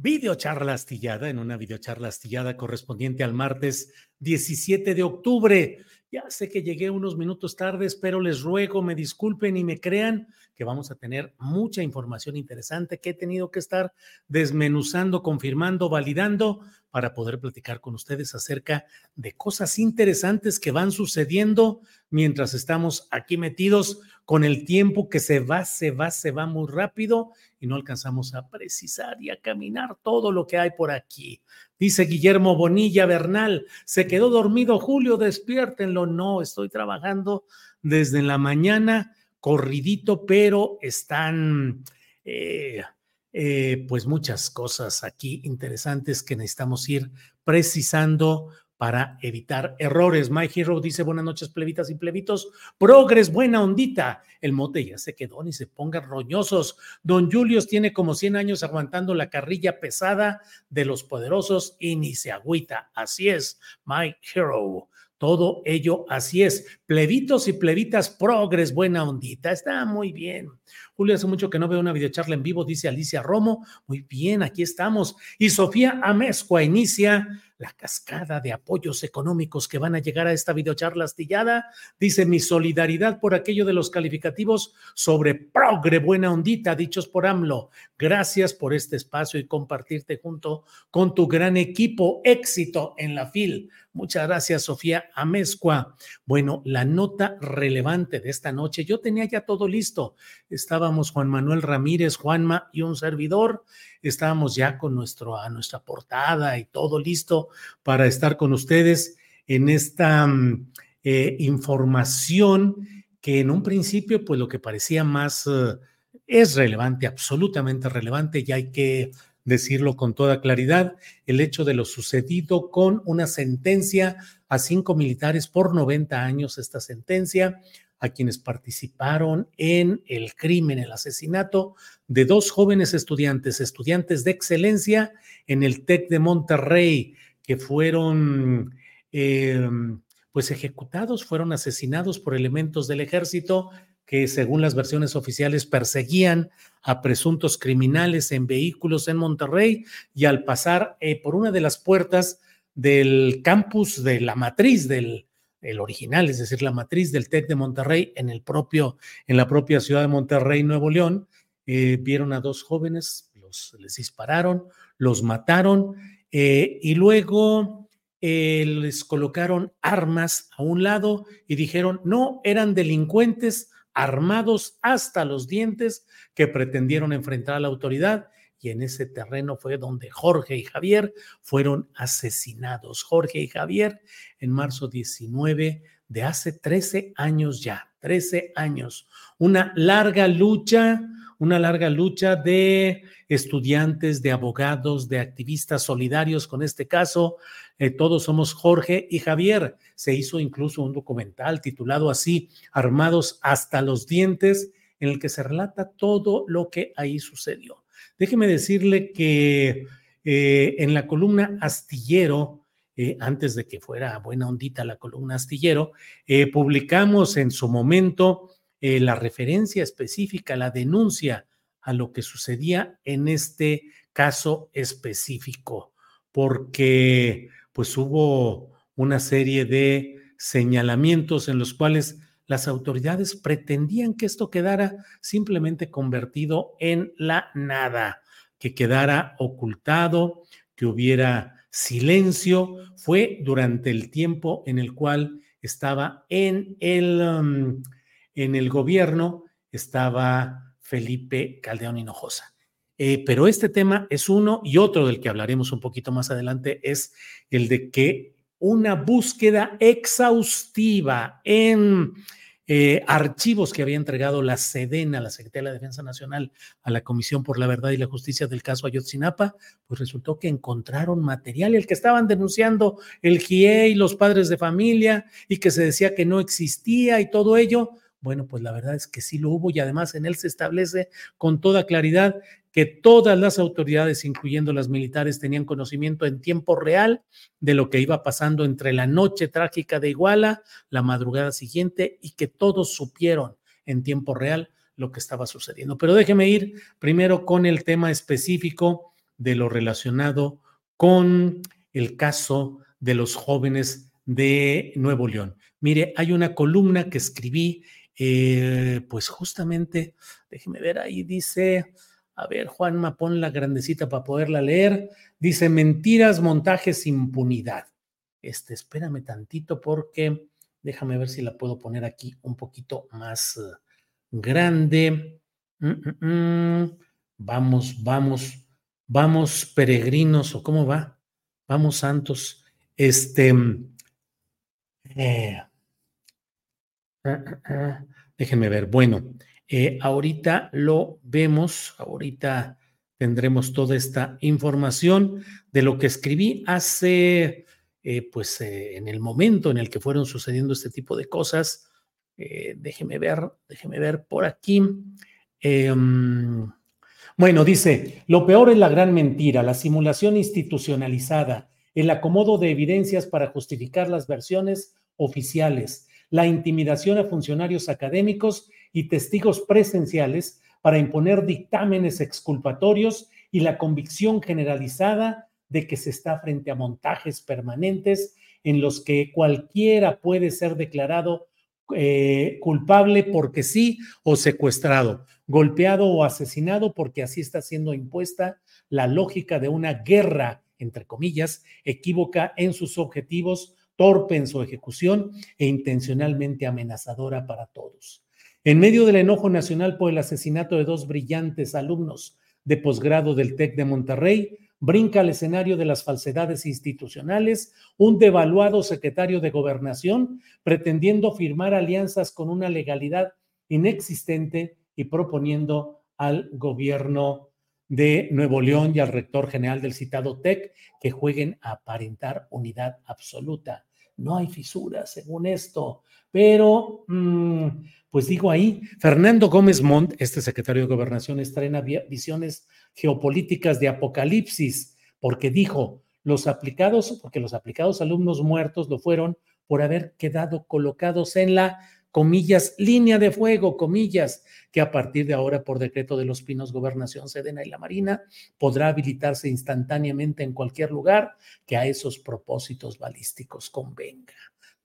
videocharla astillada, en una videocharla astillada correspondiente al martes 17 de octubre. Ya sé que llegué unos minutos tardes, pero les ruego me disculpen y me crean que vamos a tener mucha información interesante que he tenido que estar desmenuzando, confirmando, validando para poder platicar con ustedes acerca de cosas interesantes que van sucediendo mientras estamos aquí metidos con el tiempo que se va, se va, se va muy rápido y no alcanzamos a precisar y a caminar todo lo que hay por aquí. Dice Guillermo Bonilla Bernal, se quedó dormido Julio, despiértenlo. No, estoy trabajando desde la mañana, corridito, pero están... Eh, eh, pues muchas cosas aquí interesantes que necesitamos ir precisando para evitar errores. My Hero dice buenas noches, plebitas y plebitos. Progres, buena ondita. El mote ya se quedó, ni se pongan roñosos. Don Julius tiene como 100 años aguantando la carrilla pesada de los poderosos y ni se agüita. Así es, My Hero. Todo ello así es. Plebitos y plebitas progres, buena ondita. Está muy bien. Julio, hace mucho que no veo una videocharla en vivo, dice Alicia Romo. Muy bien, aquí estamos. Y Sofía Amezcua inicia la cascada de apoyos económicos que van a llegar a esta videocharla astillada. Dice mi solidaridad por aquello de los calificativos sobre progre buena ondita, dichos por AMLO. Gracias por este espacio y compartirte junto con tu gran equipo. Éxito en la FIL. Muchas gracias, Sofía Amezcua. Bueno, la nota relevante de esta noche, yo tenía ya todo listo. Estábamos Juan Manuel Ramírez, Juanma y un servidor estábamos ya con nuestro, a nuestra portada y todo listo para estar con ustedes en esta mm, eh, información que en un principio, pues lo que parecía más eh, es relevante, absolutamente relevante, y hay que decirlo con toda claridad, el hecho de lo sucedido con una sentencia a cinco militares por 90 años, esta sentencia a quienes participaron en el crimen, el asesinato de dos jóvenes estudiantes, estudiantes de excelencia en el TEC de Monterrey, que fueron em, pues ejecutados, fueron asesinados por elementos del ejército que según las versiones oficiales perseguían a presuntos criminales en vehículos en Monterrey y al pasar eh, por una de las puertas del campus de la matriz del, el original, es decir, la matriz del TEC de Monterrey en el propio, en la propia ciudad de Monterrey, Nuevo León, eh, vieron a dos jóvenes, los, les dispararon, los mataron eh, y luego les colocaron armas a un lado y dijeron, no, eran delincuentes armados hasta los dientes que pretendieron enfrentar a la autoridad y en ese terreno fue donde Jorge y Javier fueron asesinados. Jorge y Javier en marzo 19 de hace 13 años ya, 13 años. Una larga lucha, una larga lucha de estudiantes, de abogados, de activistas solidarios con este caso. Eh, todos somos Jorge y Javier. Se hizo incluso un documental titulado así, Armados hasta los dientes, en el que se relata todo lo que ahí sucedió. Déjeme decirle que eh, en la columna Astillero eh, antes de que fuera buena ondita la columna astillero, publicamos en su momento la referencia específica, la denuncia a lo que sucedía en este caso específico, porque pues hubo una serie de señalamientos en los cuales las autoridades pretendían que esto quedara simplemente convertido en la nada, que quedara ocultado, que hubiera silencio. Fue durante el tiempo en el cual estaba en el, um, en el gobierno, estaba Felipe Caldeón Hinojosa. Eh, pero este tema es uno y otro del que hablaremos un poquito más adelante es el de que una búsqueda exhaustiva en eh, archivos que había entregado la SEDENA, la Secretaría de la Defensa Nacional, a la Comisión por la Verdad y la Justicia del caso Ayotzinapa, pues resultó que encontraron material, el que estaban denunciando el GIE y los padres de familia y que se decía que no existía y todo ello. Bueno, pues la verdad es que sí lo hubo y además en él se establece con toda claridad que todas las autoridades, incluyendo las militares, tenían conocimiento en tiempo real de lo que iba pasando entre la noche trágica de Iguala, la madrugada siguiente, y que todos supieron en tiempo real lo que estaba sucediendo. Pero déjeme ir primero con el tema específico de lo relacionado con el caso de los jóvenes de Nuevo León. Mire, hay una columna que escribí, eh, pues justamente, déjeme ver ahí, dice, a ver, Juanma, pon la grandecita para poderla leer. Dice, mentiras, montajes, impunidad. Este, espérame tantito porque déjame ver si la puedo poner aquí un poquito más eh, grande. Mm, mm, mm. Vamos, vamos, vamos, peregrinos, o cómo va. Vamos, santos. Este, eh. Déjenme ver. Bueno, eh, ahorita lo vemos, ahorita tendremos toda esta información de lo que escribí hace, eh, pues eh, en el momento en el que fueron sucediendo este tipo de cosas. déjeme ver, déjeme ver por aquí. Em, bueno, dice, lo peor es la gran mentira, la simulación institucionalizada, el acomodo de evidencias para justificar las versiones oficiales, la intimidación a funcionarios académicos y testigos presenciales para imponer dictámenes exculpatorios y la convicción generalizada de que se está frente a montajes permanentes en los que cualquiera puede ser declarado eh, culpable porque sí o secuestrado, golpeado o asesinado porque así está siendo impuesta la lógica de una guerra, entre comillas, equívoca en sus objetivos, torpe en su ejecución e intencionalmente amenazadora para todos. En medio del enojo nacional por el asesinato de dos brillantes alumnos de posgrado del TEC de Monterrey, brinca al escenario de las falsedades institucionales un devaluado secretario de gobernación pretendiendo firmar alianzas con una legalidad inexistente y proponiendo al gobierno de Nuevo León y al rector general del citado TEC que jueguen a aparentar unidad absoluta. No hay fisuras según esto, pero mm, pues digo ahí, Fernando Gómez Montt, este secretario de Gobernación, estrena visiones geopolíticas de apocalipsis, porque dijo, los aplicados, porque los aplicados alumnos muertos lo fueron por haber quedado colocados en la, comillas, línea de fuego, comillas, que a partir de ahora, por decreto de los Pinos, Gobernación, Sedena y la Marina, podrá habilitarse instantáneamente en cualquier lugar que a esos propósitos balísticos convenga.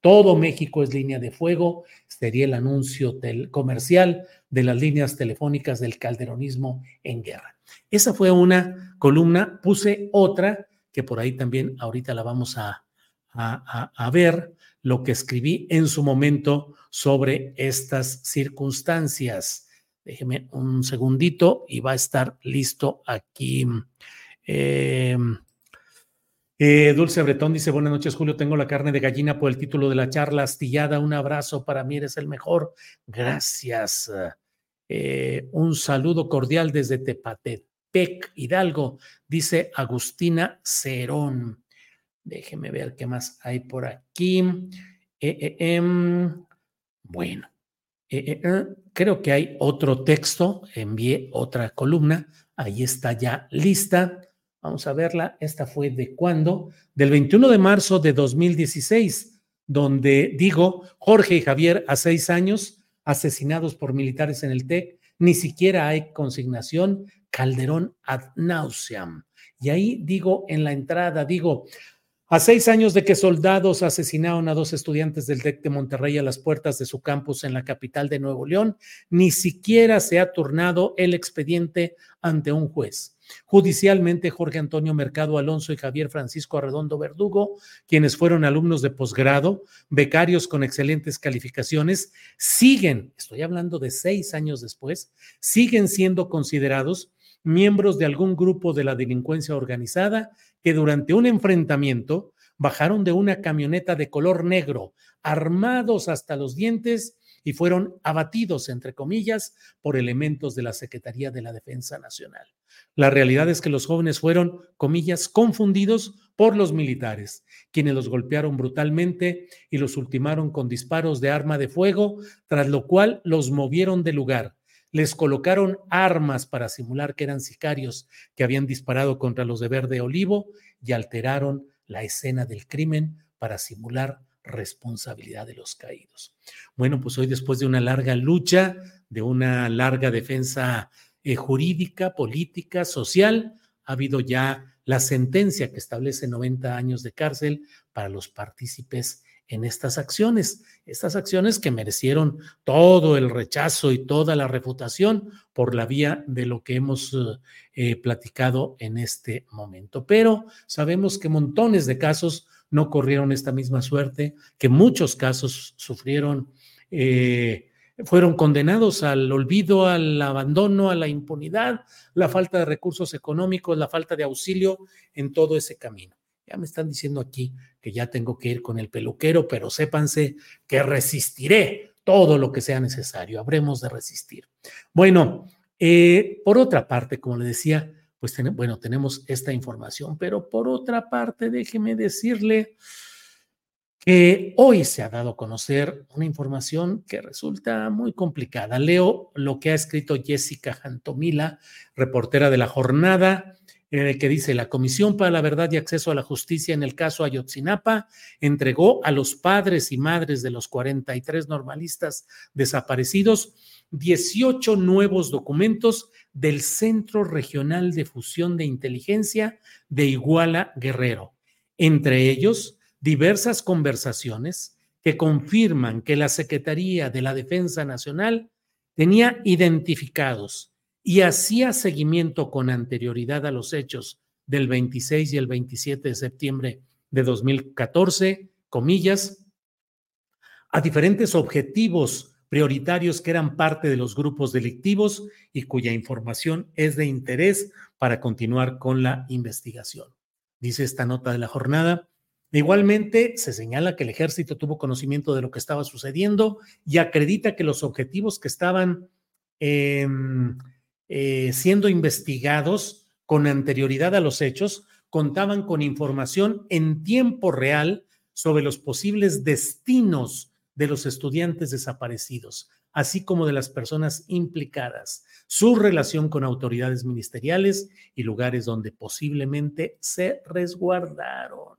Todo México es línea de fuego, sería el anuncio comercial de las líneas telefónicas del calderonismo en guerra. Esa fue una columna, puse otra que por ahí también ahorita la vamos a, a, ver, lo que escribí en su momento sobre estas circunstancias. Déjeme un segundito y va a estar listo aquí. Eh, eh, Dulce Bretón dice, buenas noches Julio, tengo la carne de gallina por el título de la charla astillada, un abrazo, para mí eres el mejor, gracias. Eh, un saludo cordial desde Tepatepec, Hidalgo, dice Agustina Cerón. Déjeme ver qué más hay por aquí. Eh, em, bueno, creo que hay otro texto, envié otra columna, ahí está ya lista Vamos a verla. Esta fue de cuándo? Del 21 de marzo de 2016, donde digo, Jorge y Javier a seis años asesinados por militares en el TEC, ni siquiera hay consignación Calderón ad nauseam. Y ahí digo en la entrada, digo, a seis años de que soldados asesinaron a dos estudiantes del TEC de Monterrey a las puertas de su campus en la capital de Nuevo León, ni siquiera se ha turnado el expediente ante un juez. Judicialmente, Jorge Antonio Mercado Alonso y Javier Francisco Arredondo Verdugo, quienes fueron alumnos de posgrado, becarios con excelentes calificaciones, siguen, estoy hablando de seis años después, siguen siendo considerados miembros de algún grupo de la delincuencia organizada que durante un enfrentamiento bajaron de una camioneta de color negro, armados hasta los dientes y fueron abatidos, entre comillas, por elementos de la Secretaría de la Defensa Nacional. La realidad es que los jóvenes fueron, comillas, confundidos por los militares, quienes los golpearon brutalmente y los ultimaron con disparos de arma de fuego, tras lo cual los movieron de lugar les colocaron armas para simular que eran sicarios que habían disparado contra los de Verde Olivo y alteraron la escena del crimen para simular responsabilidad de los caídos. Bueno, pues hoy después de una larga lucha, de una larga defensa eh, jurídica, política, social, ha habido ya la sentencia que establece 90 años de cárcel para los partícipes en estas acciones, estas acciones que merecieron todo el rechazo y toda la refutación por la vía de lo que hemos eh, platicado en este momento. Pero sabemos que montones de casos no corrieron esta misma suerte, que muchos casos sufrieron, eh, fueron condenados al olvido, al abandono, a la impunidad, la falta de recursos económicos, la falta de auxilio en todo ese camino. Me están diciendo aquí que ya tengo que ir con el peluquero, pero sépanse que resistiré todo lo que sea necesario. Habremos de resistir. Bueno, eh, por otra parte, como le decía, pues bueno, tenemos esta información, pero por otra parte, déjeme decirle que hoy se ha dado a conocer una información que resulta muy complicada. Leo lo que ha escrito Jessica Jantomila, reportera de la jornada en el que dice, la Comisión para la Verdad y Acceso a la Justicia en el caso Ayotzinapa entregó a los padres y madres de los 43 normalistas desaparecidos 18 nuevos documentos del Centro Regional de Fusión de Inteligencia de Iguala Guerrero, entre ellos diversas conversaciones que confirman que la Secretaría de la Defensa Nacional tenía identificados y hacía seguimiento con anterioridad a los hechos del 26 y el 27 de septiembre de 2014, comillas, a diferentes objetivos prioritarios que eran parte de los grupos delictivos y cuya información es de interés para continuar con la investigación. Dice esta nota de la jornada. Igualmente, se señala que el ejército tuvo conocimiento de lo que estaba sucediendo y acredita que los objetivos que estaban eh, siendo investigados con anterioridad a los hechos, contaban con información en tiempo real sobre los posibles destinos de los estudiantes desaparecidos, así como de las personas implicadas, su relación con autoridades ministeriales y lugares donde posiblemente se resguardaron.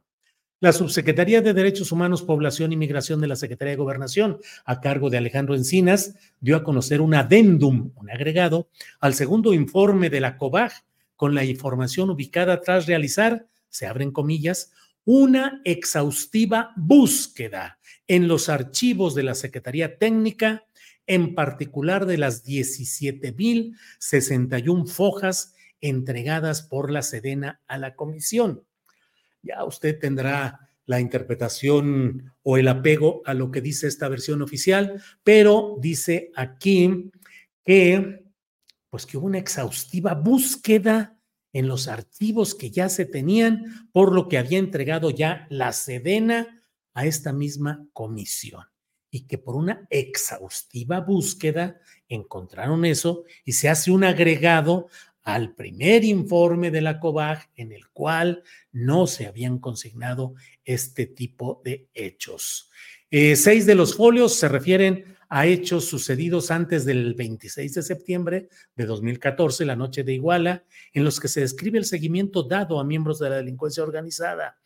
La Subsecretaría de Derechos Humanos, Población y Migración de la Secretaría de Gobernación, a cargo de Alejandro Encinas, dio a conocer un adendum, un agregado, al segundo informe de la COBAG, con la información ubicada tras realizar, se abren comillas, una exhaustiva búsqueda en los archivos de la Secretaría Técnica, en particular de las 17.061 fojas entregadas por la Sedena a la comisión. Ya usted tendrá la interpretación o el apego a lo que dice esta versión oficial, pero dice aquí que pues que hubo una exhaustiva búsqueda en los archivos que ya se tenían, por lo que había entregado ya la Sedena a esta misma comisión y que por una exhaustiva búsqueda encontraron eso y se hace un agregado al primer informe de la COBAG en el cual no se habían consignado este tipo de hechos. Eh, seis de los folios se refieren a hechos sucedidos antes del 26 de septiembre de 2014, la noche de Iguala, en los que se describe el seguimiento dado a miembros de la delincuencia organizada.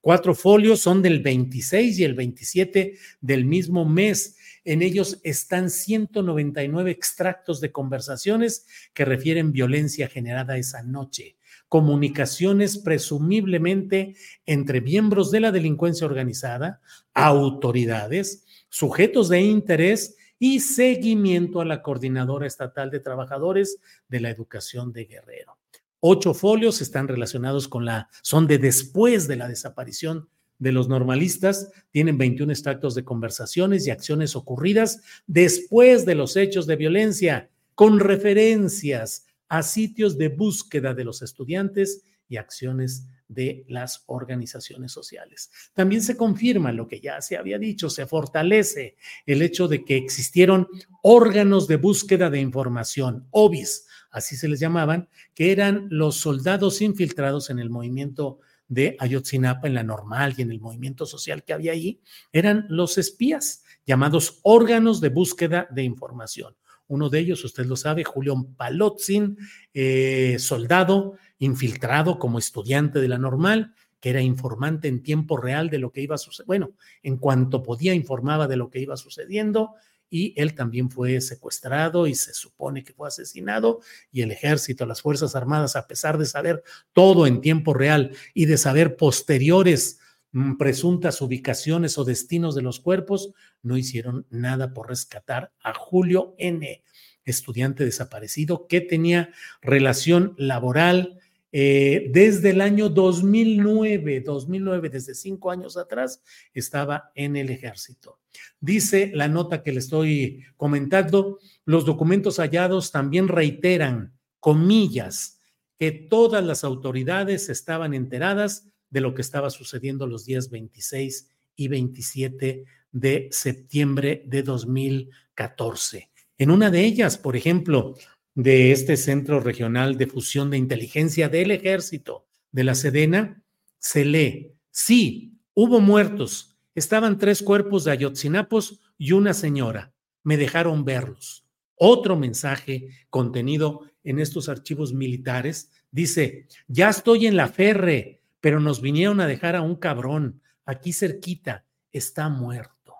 Cuatro folios son del 26 y el 27 del mismo mes. En ellos están 199 extractos de conversaciones que refieren violencia generada esa noche comunicaciones presumiblemente entre miembros de la delincuencia organizada, autoridades, sujetos de interés y seguimiento a la Coordinadora Estatal de Trabajadores de la Educación de Guerrero. Ocho folios están relacionados con la, son de después de la desaparición de los normalistas, tienen 21 extractos de conversaciones y acciones ocurridas después de los hechos de violencia, con referencias a sitios de búsqueda de los estudiantes y acciones de las organizaciones sociales. También se confirma lo que ya se había dicho, se fortalece el hecho de que existieron órganos de búsqueda de información, OBIS, así se les llamaban, que eran los soldados infiltrados en el movimiento de Ayotzinapa, en la normal y en el movimiento social que había ahí, eran los espías, llamados órganos de búsqueda de información. Uno de ellos, usted lo sabe, Julián Palotzin, eh, soldado infiltrado como estudiante de la normal, que era informante en tiempo real de lo que iba a suceder. Bueno, en cuanto podía informaba de lo que iba sucediendo y él también fue secuestrado y se supone que fue asesinado y el ejército, las Fuerzas Armadas, a pesar de saber todo en tiempo real y de saber posteriores Mm, presuntas ubicaciones o destinos de los cuerpos, no hicieron nada por rescatar a Julio N., estudiante desaparecido que tenía relación laboral eh, desde el año 2009, 2009, desde cinco años atrás, estaba en el ejército. Dice la nota que le estoy comentando, los documentos hallados también reiteran, comillas, que todas las autoridades estaban enteradas de lo que estaba sucediendo los días 26 y 27 de septiembre de 2014. En una de ellas, por ejemplo, de este Centro Regional de Fusión de Inteligencia del Ejército de la Sedena, se lee, sí, hubo muertos, estaban tres cuerpos de Ayotzinapos y una señora, me dejaron verlos. Otro mensaje contenido en estos archivos militares dice, ya estoy en la ferre, pero nos vinieron a dejar a un cabrón aquí cerquita, está muerto.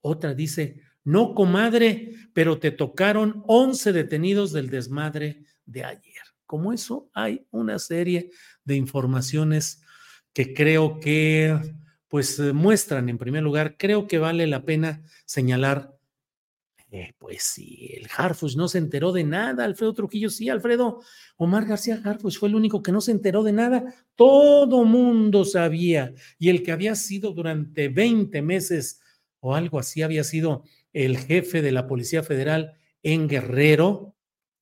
Otra dice, no, comadre, pero te tocaron 11 detenidos del desmadre de ayer. Como eso, hay una serie de informaciones que creo que pues muestran en primer lugar, creo que vale la pena señalar eh, pues sí, el Harfush no se enteró de nada, Alfredo Trujillo sí, Alfredo Omar García Harfush fue el único que no se enteró de nada, todo mundo sabía, y el que había sido durante 20 meses o algo así, había sido el jefe de la Policía Federal en Guerrero,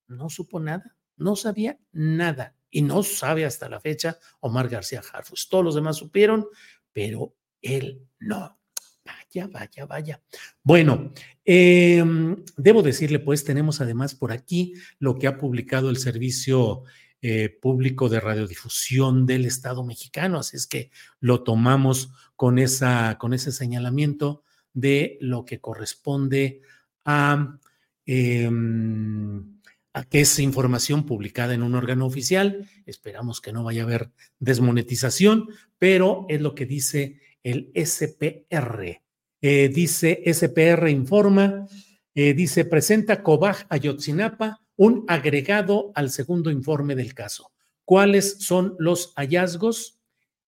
no supo nada, no sabía nada, y no sabe hasta la fecha Omar García Harfush. Todos los demás supieron, pero él no. Vaya, vaya, vaya. Bueno, em, debo decirle, pues tenemos además por aquí lo que ha publicado el Servicio eh, Público de Radiodifusión del Estado mexicano, así es que lo tomamos con, esa, con ese señalamiento de lo que corresponde a, em, a que es información publicada en un órgano oficial. Esperamos que no vaya a haber desmonetización, pero es lo que dice el SPR. Eh, dice SPR informa, eh, dice presenta Cobaj Ayotzinapa un agregado al segundo informe del caso. ¿Cuáles son los hallazgos?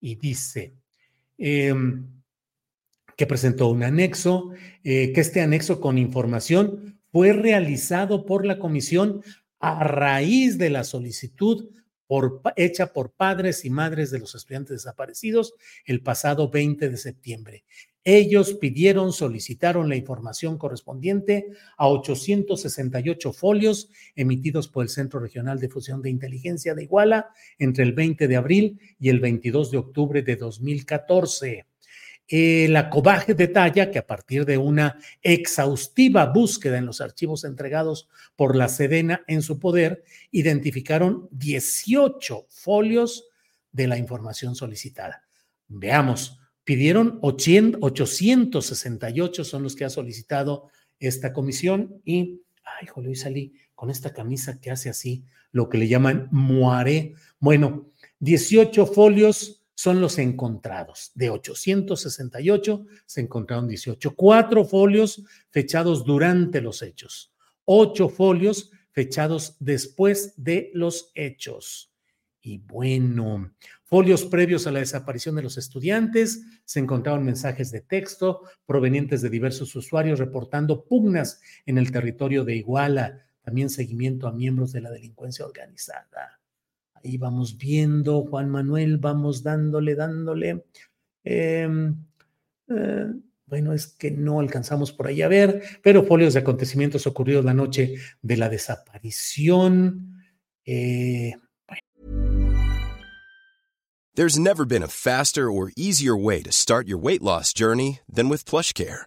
Y dice em, presentó un anexo, eh, que este anexo con información fue realizado por la comisión a raíz de la solicitud hecha por padres y madres de los estudiantes desaparecidos el pasado 20 de septiembre. Ellos pidieron, solicitaron la información correspondiente a 868 folios emitidos por el Centro Regional de Fusión de Inteligencia de Iguala entre el 20 de abril y el 22 de octubre de 2014. La COBAGE detalla que a partir de una exhaustiva búsqueda en los archivos entregados por la Sedena en su poder, identificaron 18 folios de la información solicitada. Veamos, pidieron 868, son los que ha solicitado esta comisión y, ay, joder, hoy salí con esta camisa que hace así, lo que le llaman moaré. Bueno, 18 folios son los encontrados. De 868 se encontraron 18. Cuatro folios fechados durante los hechos. Ocho folios fechados después de los hechos. Y bueno, folios previos a la desaparición de los estudiantes, se encontraron mensajes de texto provenientes de diversos usuarios reportando pugnas en el territorio de Iguala, también seguimiento a miembros de la delincuencia organizada. Ahí vamos viendo, Juan Manuel, vamos dándole, dándole. Em, eh, bueno, es que no alcanzamos por ahí a ver, pero folios de acontecimientos ocurridos la noche de la desaparición. Eh, There's never been a faster or easier way to start your weight loss journey than with PlushCare.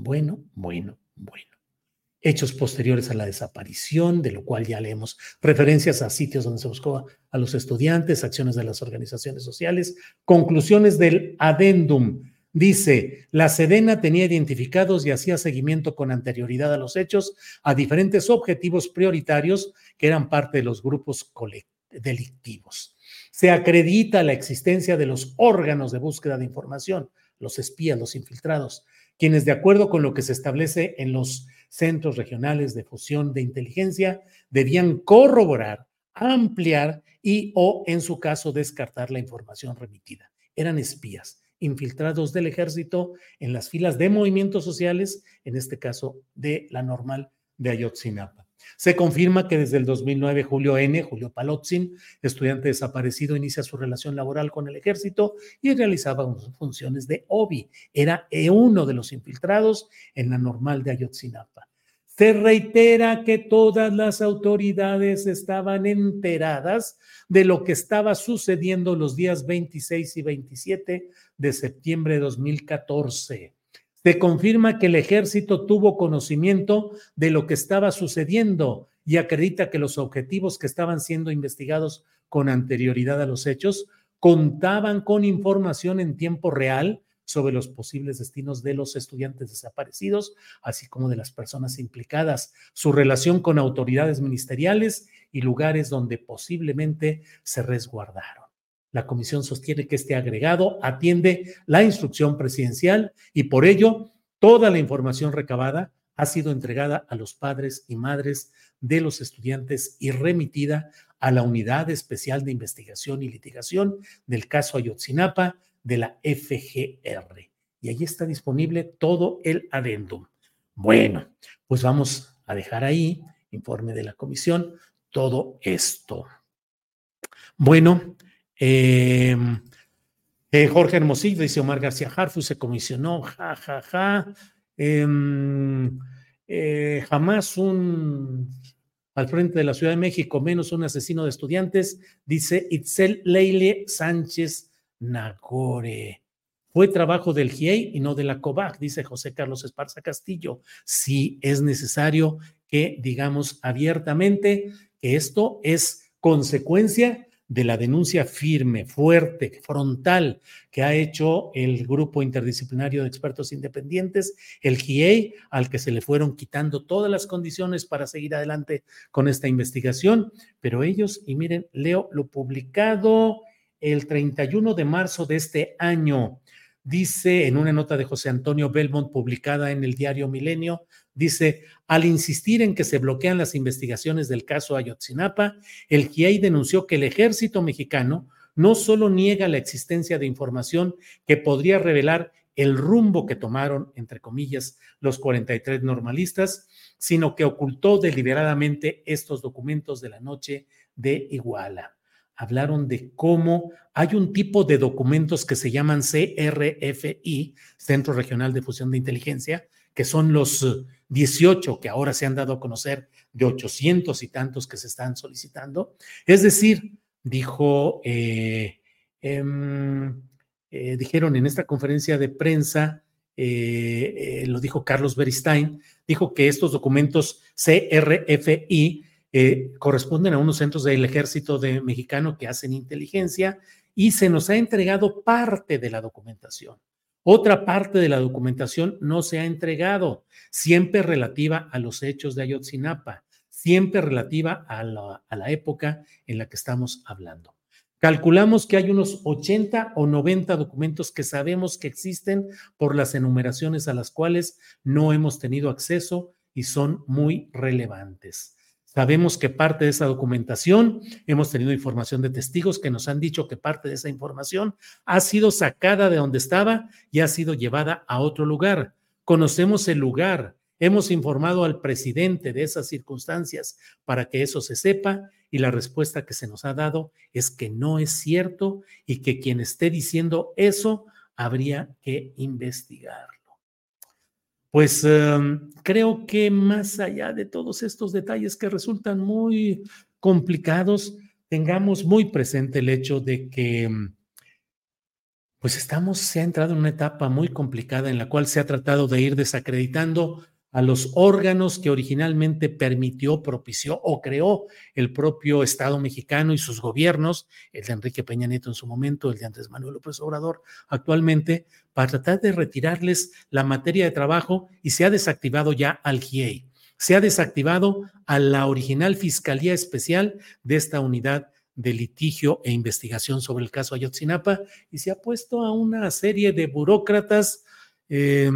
Bueno, bueno, bueno. Hechos posteriores a la desaparición, de lo cual ya leemos referencias a sitios donde se buscó a los estudiantes, acciones de las organizaciones sociales, conclusiones del adendum Dice, la Sedena tenía identificados y hacía seguimiento con anterioridad a los hechos a diferentes objetivos prioritarios que eran parte de los grupos delictivos. Se acredita la existencia de los órganos de búsqueda de información, los espías, los infiltrados, quienes de acuerdo con lo que se establece en los centros regionales de fusión de inteligencia, debían corroborar, ampliar y o, en su caso, descartar la información remitida. Eran espías infiltrados del ejército en las filas de movimientos sociales, en este caso de la normal de Ayotzinapa. Se confirma que desde el 2009 Julio N., Julio Palotzin, estudiante desaparecido, inicia su relación laboral con el ejército y realizaba funciones de OBI. Era uno de los infiltrados en la normal de Ayotzinapa. Se reitera que todas las autoridades estaban enteradas de lo que estaba sucediendo los días 26 y 27 de septiembre de 2014. Se confirma que el ejército tuvo conocimiento de lo que estaba sucediendo y acredita que los objetivos que estaban siendo investigados con anterioridad a los hechos contaban con información en tiempo real sobre los posibles destinos de los estudiantes desaparecidos, así como de las personas implicadas, su relación con autoridades ministeriales y lugares donde posiblemente se resguardaron. La comisión sostiene que este agregado atiende la instrucción presidencial y por ello toda la información recabada ha sido entregada a los padres y madres de los estudiantes y remitida a la Unidad Especial de Investigación y Litigación del caso Ayotzinapa de la FGR. Y ahí está disponible todo el adendum. Bueno, pues vamos a dejar ahí, informe de la comisión, todo esto. Bueno, em, eh, Jorge Hermosillo dice Omar García Harfu se comisionó, ja, ja, ja. Em, eh, jamás un al frente de la Ciudad de México, menos un asesino de estudiantes, dice Itzel Leile Sánchez Nagore. Fue trabajo del GIEI y no de la COVAC, dice José Carlos Esparza Castillo. Sí es necesario que digamos abiertamente que esto es consecuencia de la denuncia firme, fuerte, frontal que ha hecho el grupo interdisciplinario de expertos independientes, el GIEI, al que se le fueron quitando todas las condiciones para seguir adelante con esta investigación, pero ellos, y miren, leo lo publicado el 31 de marzo de este año. Dice en una nota de José Antonio Belmont publicada en el diario Milenio, dice, al insistir en que se bloquean las investigaciones del caso Ayotzinapa, el GIEI denunció que el ejército mexicano no solo niega la existencia de información que podría revelar el rumbo que tomaron, entre comillas, los 43 normalistas, sino que ocultó deliberadamente estos documentos de la noche de Iguala. Hablaron de cómo hay un tipo de documentos que se llaman CRFI, Centro Regional de Fusión de Inteligencia, que son los 18 que ahora se han dado a conocer de 800 y tantos que se están solicitando. Es decir, dijo, eh, em, eh, dijeron en esta conferencia de prensa, eh, lo dijo Carlos Beristain, dijo que estos documentos CRFI corresponden a unos centros del ejército de mexicano que hacen inteligencia y se nos ha entregado parte de la documentación. Otra parte de la documentación no se ha entregado, siempre relativa a los hechos de Ayotzinapa, siempre relativa a la, a la época en la que estamos hablando. Calculamos que hay unos 80 o 90 documentos que sabemos que existen por las enumeraciones a las cuales no hemos tenido acceso y son muy relevantes. Sabemos que parte de esa documentación, hemos tenido información de testigos que nos han dicho que parte de esa información ha sido sacada de donde estaba y ha sido llevada a otro lugar. Conocemos el lugar, hemos informado al presidente de esas circunstancias para que eso se sepa y la respuesta que se nos ha dado es que no es cierto y que quien esté diciendo eso habría que investigar pues em, creo que más allá de todos estos detalles que resultan muy complicados, tengamos muy presente el hecho de que em, pues estamos, se ha entrado en una etapa muy complicada en la cual se ha tratado de ir desacreditando a los órganos que originalmente permitió, propició o creó el propio Estado mexicano y sus gobiernos, el de Enrique Peña Nieto en su momento, el de Andrés Manuel López Obrador actualmente, para tratar de retirarles la materia de trabajo y se ha desactivado ya al GIEI. Se ha desactivado a la original Fiscalía Especial de esta unidad de litigio e investigación sobre el caso Ayotzinapa y se ha puesto a una serie de burócratas eh,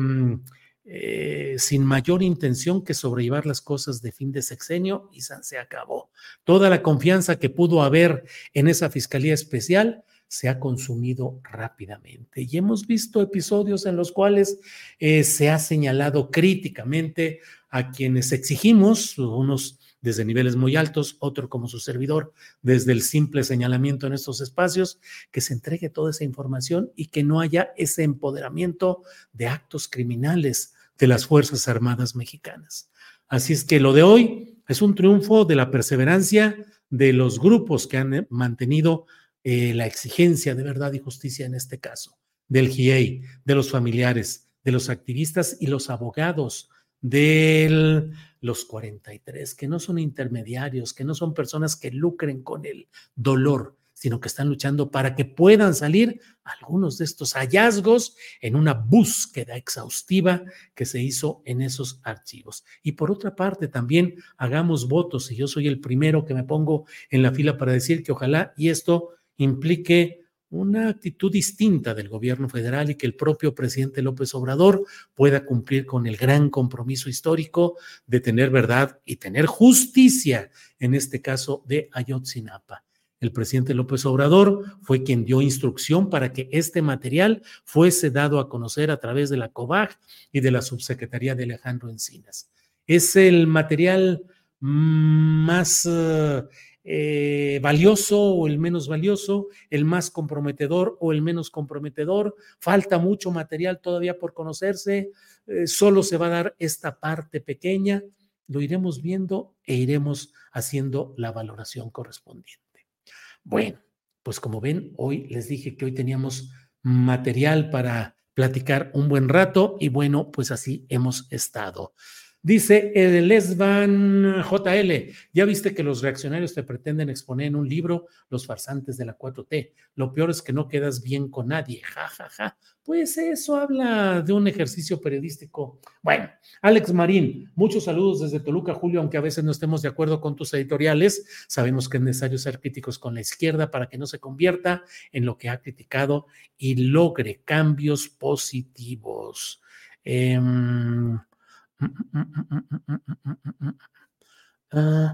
eh, sin mayor intención que sobrellevar las cosas de fin de sexenio y se acabó. Toda la confianza que pudo haber en esa Fiscalía Especial se ha consumido rápidamente. Y hemos visto episodios en los cuales eh, se ha señalado críticamente a quienes exigimos, unos desde niveles muy altos, otro como su servidor, desde el simple señalamiento en estos espacios, que se entregue toda esa información y que no haya ese empoderamiento de actos criminales de las Fuerzas Armadas mexicanas. Así es que lo de hoy es un triunfo de la perseverancia de los grupos que han mantenido eh, la exigencia de verdad y justicia en este caso, del GIEI, de los familiares, de los activistas y los abogados de los 43, que no son intermediarios, que no son personas que lucren con el dolor, sino que están luchando para que puedan salir algunos de estos hallazgos en una búsqueda exhaustiva que se hizo en esos archivos. Y por otra parte, también hagamos votos, y yo soy el primero que me pongo en la fila para decir que ojalá y esto implique una actitud distinta del gobierno federal y que el propio presidente López Obrador pueda cumplir con el gran compromiso histórico de tener verdad y tener justicia, en este caso de Ayotzinapa. El presidente López Obrador fue quien dio instrucción para que este material fuese dado a conocer a través de la COVAG y de la subsecretaría de Alejandro Encinas. Es el material más eh, eh, valioso o el menos valioso, el más comprometedor o el menos comprometedor. Falta mucho material todavía por conocerse, eh, solo se va a dar esta parte pequeña, lo iremos viendo e iremos haciendo la valoración correspondiente. Bueno, pues como ven, hoy les dije que hoy teníamos material para platicar un buen rato y bueno, pues así hemos estado. Dice el Lesban JL, ya viste que los reaccionarios te pretenden exponer en un libro los farsantes de la 4T. Lo peor es que no quedas bien con nadie. Ja, ja, ja. Pues eso habla de un ejercicio periodístico. Bueno, Alex Marín, muchos saludos desde Toluca, Julio, aunque a veces no estemos de acuerdo con tus editoriales. Sabemos que es necesario ser críticos con la izquierda para que no se convierta en lo que ha criticado y logre cambios positivos. Eh, Uh,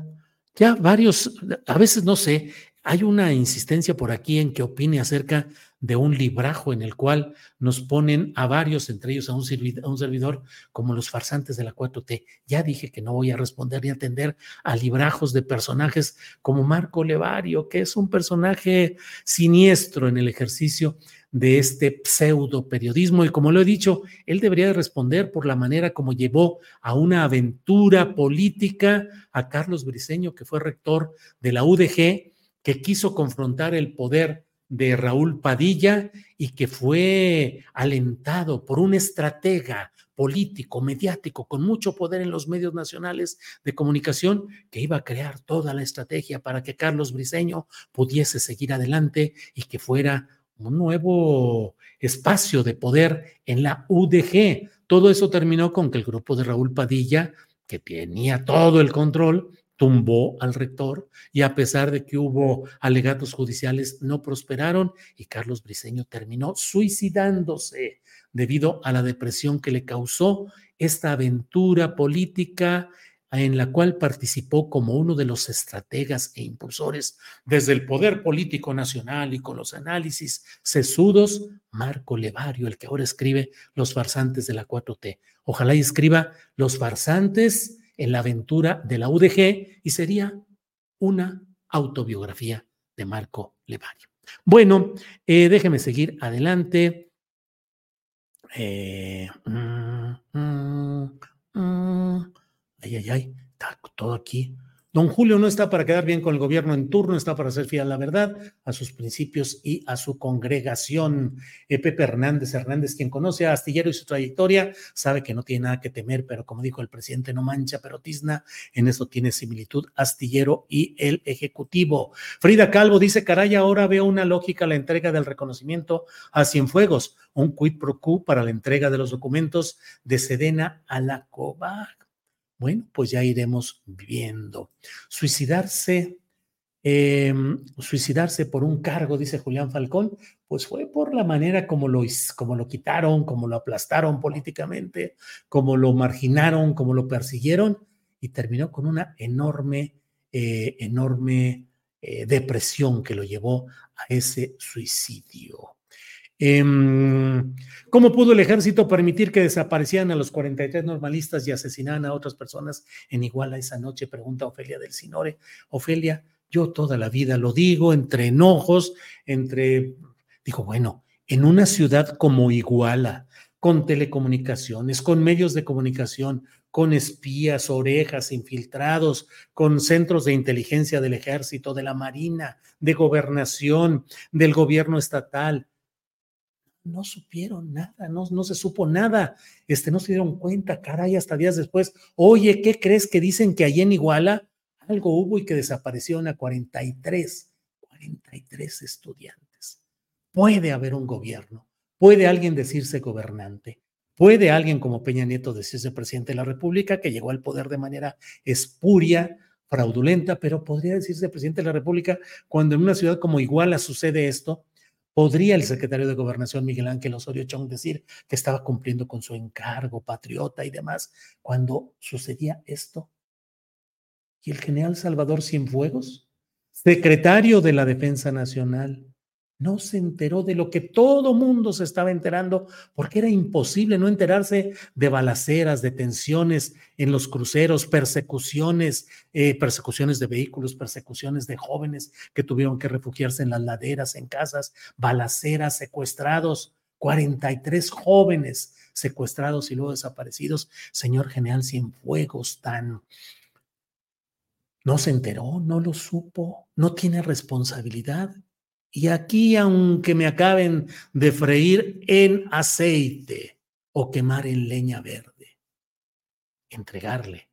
ya varios, a veces no sé, hay una insistencia por aquí en que opine acerca de un librajo en el cual nos ponen a varios, entre ellos a un, servidor, a un servidor, como los farsantes de la 4T. Ya dije que no voy a responder ni atender a librajos de personajes como Marco Levario, que es un personaje siniestro en el ejercicio de este pseudo periodismo. Y como lo he dicho, él debería responder por la manera como llevó a una aventura política a Carlos Briceño, que fue rector de la UDG, que quiso confrontar el poder de Raúl Padilla y que fue alentado por un estratega político, mediático, con mucho poder en los medios nacionales de comunicación, que iba a crear toda la estrategia para que Carlos Briceño pudiese seguir adelante y que fuera un nuevo espacio de poder en la UDG. Todo eso terminó con que el grupo de Raúl Padilla, que tenía todo el control, tumbó al rector y a pesar de que hubo alegatos judiciales, no prosperaron y Carlos Briceño terminó suicidándose debido a la depresión que le causó esta aventura política en la cual participó como uno de los estrategas e impulsores desde el poder político nacional y con los análisis sesudos, Marco Levario, el que ahora escribe Los farsantes de la 4T. Ojalá y escriba Los farsantes en la aventura de la UDG y sería una autobiografía de Marco Levario. Bueno, eh, déjeme seguir adelante. Eh, mm, mm, mm, ay, ay, ay, está todo aquí. Don Julio no está para quedar bien con el gobierno en turno, está para ser fiel a la verdad, a sus principios y a su congregación. Eh, Pepe Hernández Hernández, quien conoce a Astillero y su trayectoria, sabe que no tiene nada que temer, pero como dijo el presidente, no mancha, pero tizna. En eso tiene similitud Astillero y el Ejecutivo. Frida Calvo dice, caray, ahora veo una lógica la entrega del reconocimiento a Cienfuegos, un quid pro quo para la entrega de los documentos de Sedena a la COVAC. Bueno, pues ya iremos viendo. Suicidarse, em, suicidarse por un cargo, dice Julián Falcón, pues fue por la manera como lo, como lo quitaron, como lo aplastaron políticamente, como lo marginaron, como lo persiguieron y terminó con una enorme, eh, enorme eh, depresión que lo llevó a ese suicidio. Em, ¿Cómo pudo el ejército permitir que desaparecieran a los 43 normalistas y asesinaran a otras personas en Iguala esa noche? Pregunta Ofelia del Sinore. Ofelia, yo toda la vida lo digo, entre enojos, entre, digo, bueno, en una ciudad como Iguala, con telecomunicaciones, con medios de comunicación, con espías, orejas, infiltrados, con centros de inteligencia del ejército, de la Marina, de gobernación, del gobierno estatal, no supieron nada, no, no se supo nada, este, no se dieron cuenta, caray, hasta días después, oye, ¿qué crees que dicen que allí en Iguala algo hubo y que desaparecieron a 43, 43 estudiantes? Puede haber un gobierno, puede alguien decirse gobernante, puede alguien como Peña Nieto decirse presidente de la República que llegó al poder de manera espuria, fraudulenta, pero podría decirse presidente de la República cuando en una ciudad como Iguala sucede esto ¿Podría el secretario de Gobernación Miguel Ángel Osorio Chong decir que estaba cumpliendo con su encargo patriota y demás cuando sucedía esto? ¿Y el general Salvador Cienfuegos, secretario de la Defensa Nacional, no se enteró de lo que todo mundo se estaba enterando, porque era imposible no enterarse de balaceras, de tensiones en los cruceros, persecuciones, eh, persecuciones de vehículos, persecuciones de jóvenes que tuvieron que refugiarse en las laderas, en casas, balaceras, secuestrados, 43 jóvenes secuestrados y luego desaparecidos. Señor general Cienfuegos, tan... No se enteró, no lo supo, no tiene responsabilidad. Y aquí, aunque me acaben de freír en aceite o quemar en leña verde, entregarle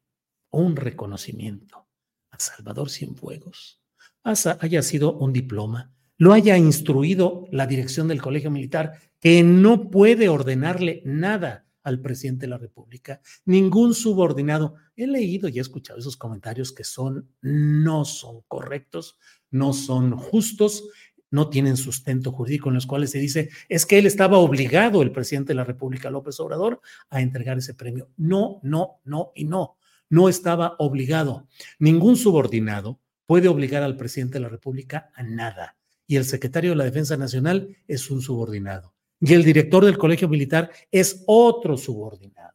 un reconocimiento a Salvador Cienfuegos, haya sido un diploma, lo haya instruido la dirección del Colegio Militar, que no puede ordenarle nada al presidente de la República, ningún subordinado. He leído y he escuchado esos comentarios que son, no son correctos, no son justos, no tienen sustento jurídico en los cuales se dice es que él estaba obligado, el presidente de la República, López Obrador, a entregar ese premio. No, no, no y no. No estaba obligado. Ningún subordinado puede obligar al presidente de la República a nada. Y el secretario de la Defensa Nacional es un subordinado. Y el director del Colegio Militar es otro subordinado.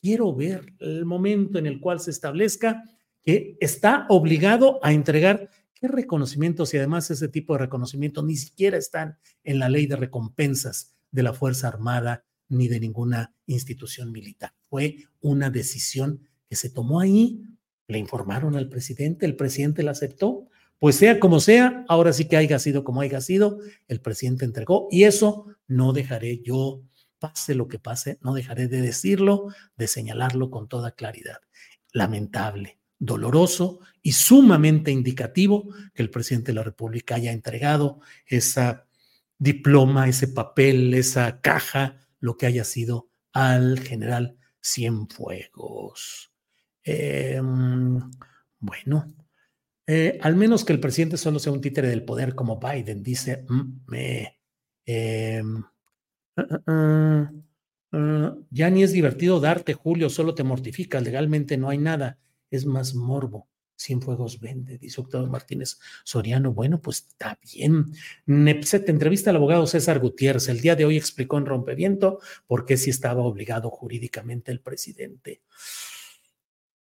Quiero ver el momento en el cual se establezca que está obligado a entregar qué reconocimientos y además ese tipo de reconocimientos ni siquiera están en la ley de recompensas de la Fuerza Armada ni de ninguna institución militar. Fue una decisión que se tomó ahí le informaron al presidente, el presidente la aceptó. Pues sea como sea, ahora sí que haya sido como haya sido, el presidente entregó y eso no dejaré yo, pase lo que pase, no dejaré de decirlo, de señalarlo con toda claridad. Lamentable, doloroso y sumamente indicativo que el presidente de la República haya entregado esa diploma, ese papel, esa caja, lo que haya sido al general Cienfuegos. Em, bueno, eh, al menos que el presidente solo sea un títere del poder como Biden, dice, mm, em, ah, ah, ah, ya ni es divertido darte, Julio, solo te mortifica, legalmente no hay nada, es más morbo. fuegos vende, dice Octavio Martínez Soriano. Bueno, pues está bien. Nepset entrevista al abogado César Gutiérrez. El día de hoy explicó en Rompeviento por qué si estaba obligado jurídicamente el presidente.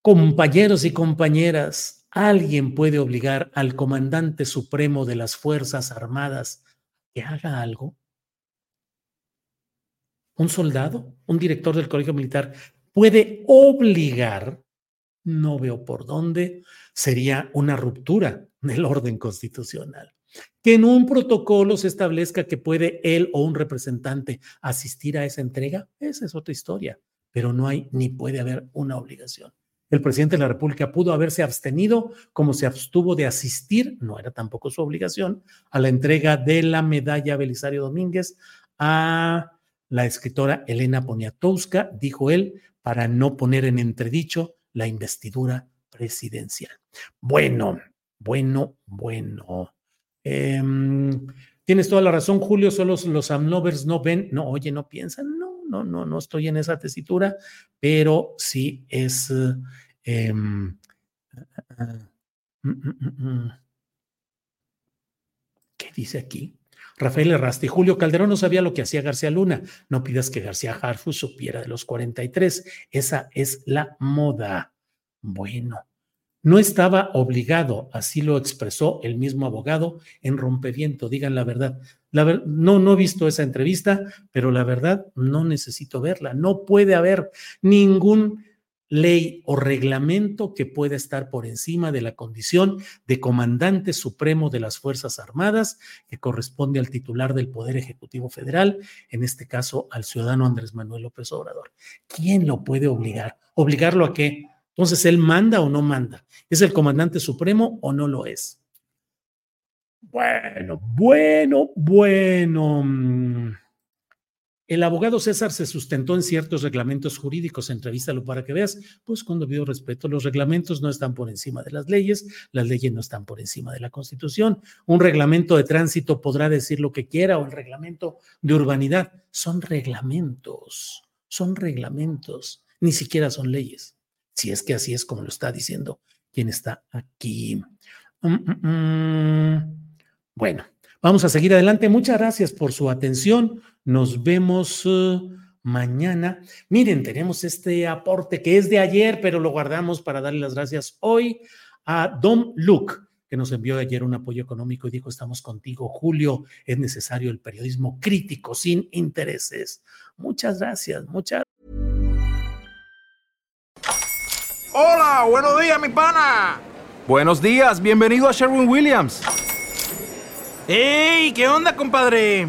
Compañeros y compañeras, ¿alguien puede obligar al comandante supremo de las Fuerzas Armadas que haga algo? ¿Un soldado? ¿Un director del Colegio Militar puede obligar? No veo por dónde. Sería una ruptura del orden constitucional. Que en un protocolo se establezca que puede él o un representante asistir a esa entrega, esa es otra historia, pero no hay ni puede haber una obligación el presidente de la República pudo haberse abstenido, como se abstuvo de asistir, no era tampoco su obligación, a la entrega de la medalla Belisario Domínguez a la escritora Elena Poniatowska, dijo él, para no poner en entredicho la investidura presidencial. Bueno, bueno, bueno. Em, tienes toda la razón, Julio, solo los amnovers no ven, no, oye, no piensan, no, no, no, no estoy en esa tesitura, pero sí es... Mm, ¿Qué dice aquí? Rafael Errasti, Julio Calderón no sabía lo que hacía García Luna. No pidas que García Harfus supiera de los 43. Esa es la moda. Bueno, no estaba obligado, así lo expresó el mismo abogado en Rompeviento, digan la verdad. No, no he visto esa entrevista, pero la verdad no necesito verla. No puede haber ningún ley o reglamento que pueda estar por encima de la condición de comandante supremo de las Fuerzas Armadas, que corresponde al titular del Poder Ejecutivo Federal, en este caso al ciudadano Andrés Manuel López Obrador. ¿Quién lo puede obligar? ¿Obligarlo a qué? Entonces, ¿él manda o no manda? ¿Es el comandante supremo o no lo es? Bueno, bueno, bueno. El abogado César se sustentó en ciertos reglamentos jurídicos, entrevístalo para que veas, pues con debido respeto, los reglamentos no están por encima de las leyes, las leyes no están por encima de la Constitución. Un reglamento de tránsito podrá decir lo que quiera o el reglamento de urbanidad. Son reglamentos, son reglamentos, ni siquiera son leyes si es que así es como lo está diciendo quien está aquí. Mm, mm, mm. Bueno, vamos a seguir adelante. Muchas gracias por su atención. Nos vemos uh, mañana. Miren, tenemos este aporte que es de ayer, pero lo guardamos para darle las gracias hoy a Dom Luke que nos envió ayer un apoyo económico y dijo, estamos contigo, Julio, es necesario el periodismo crítico, sin intereses. Muchas gracias, muchas Hola, buenos días, mi pana. Buenos días, bienvenido a Sherwin Williams. ¡Ey! ¿Qué onda, compadre?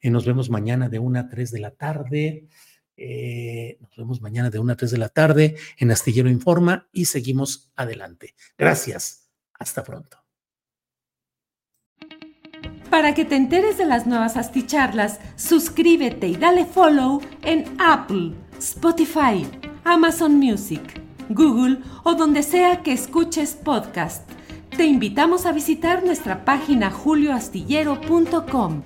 Eh, nos vemos mañana de 1 a 3 de la tarde. Eh, nos vemos mañana de 1 a 3 de la tarde en Astillero Informa y seguimos adelante. Gracias. Hasta pronto. Para que te enteres de las nuevas asticharlas, suscríbete y dale follow en Apple, Spotify, Amazon Music, Google o donde sea que escuches podcast. Te invitamos a visitar nuestra página julioastillero.com.